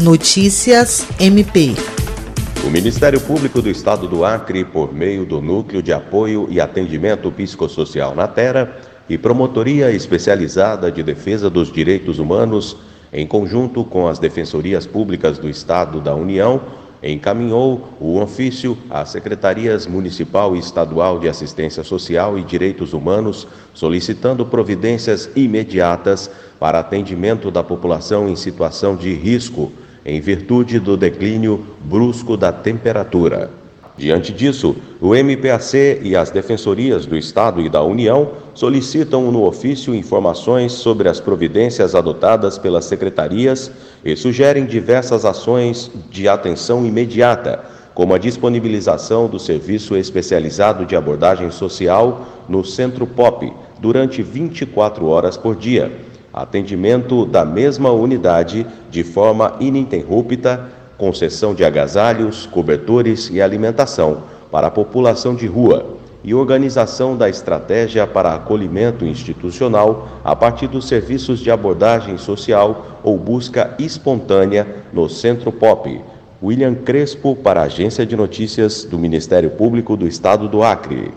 Notícias MP. O Ministério Público do Estado do Acre, por meio do Núcleo de Apoio e Atendimento Psicossocial na Terra e Promotoria Especializada de Defesa dos Direitos Humanos, em conjunto com as Defensorias Públicas do Estado da União, encaminhou o ofício às Secretarias Municipal e Estadual de Assistência Social e Direitos Humanos, solicitando providências imediatas para atendimento da população em situação de risco em virtude do declínio brusco da temperatura. Diante disso, o MPAC e as defensorias do Estado e da União solicitam no ofício informações sobre as providências adotadas pelas secretarias e sugerem diversas ações de atenção imediata, como a disponibilização do serviço especializado de abordagem social no Centro POP durante 24 horas por dia atendimento da mesma unidade de forma ininterrupta, concessão de agasalhos, cobertores e alimentação para a população de rua e organização da estratégia para acolhimento institucional a partir dos serviços de abordagem social ou busca espontânea no Centro POP. William Crespo, para a Agência de Notícias do Ministério Público do Estado do Acre.